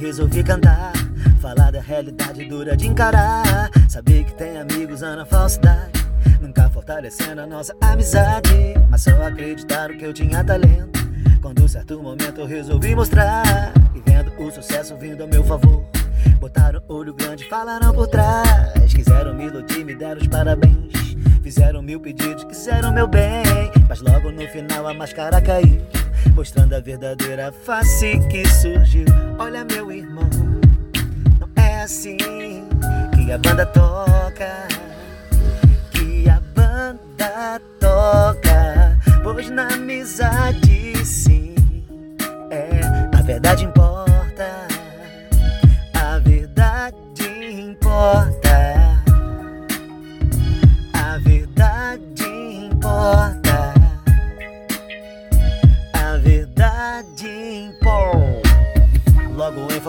resolvi cantar. Falar da realidade dura de encarar. Saber que tem amigos na falsidade. Nunca fortalecendo a nossa amizade. Mas só acreditaram que eu tinha talento. Quando certo momento eu resolvi mostrar. E vendo o sucesso vindo a meu favor. Botaram olho grande, falaram por trás. Quiseram me iludir, me deram os parabéns. Fizeram mil pedidos, quiseram meu bem. Mas logo no final a máscara caiu. Mostrando a verdadeira face que surgiu. Olha, meu irmão, não é assim que a banda toca. Que a banda toca. Pois na amizade, sim, é a verdade importa.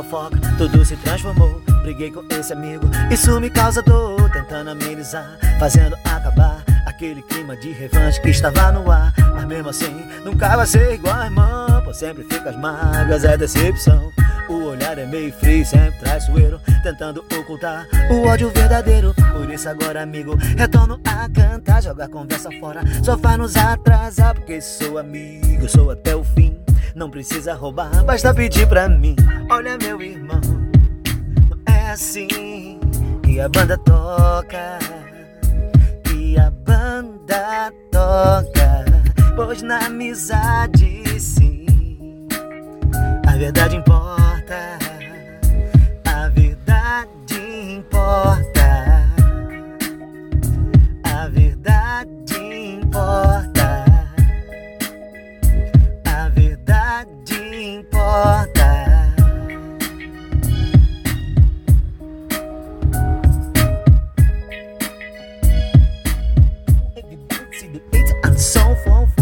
Fofoca, tudo se transformou. Briguei com esse amigo, isso me causa dor. Tentando amenizar, fazendo acabar aquele clima de revanche que estava no ar. Mas mesmo assim, nunca vai ser igual, irmão. Pois sempre fica as mágoas, é decepção. O olhar é meio frio, sempre traiçoeiro. Tentando ocultar o ódio verdadeiro. Por isso, agora, amigo, retorno a cantar. Jogar conversa fora, só faz nos atrasar. Porque sou amigo, sou até o fim. Não precisa roubar, basta pedir pra mim. Olha, meu irmão, é assim que a banda toca. Que a banda toca. Pois na amizade, sim, a verdade importa. importa. And so forth.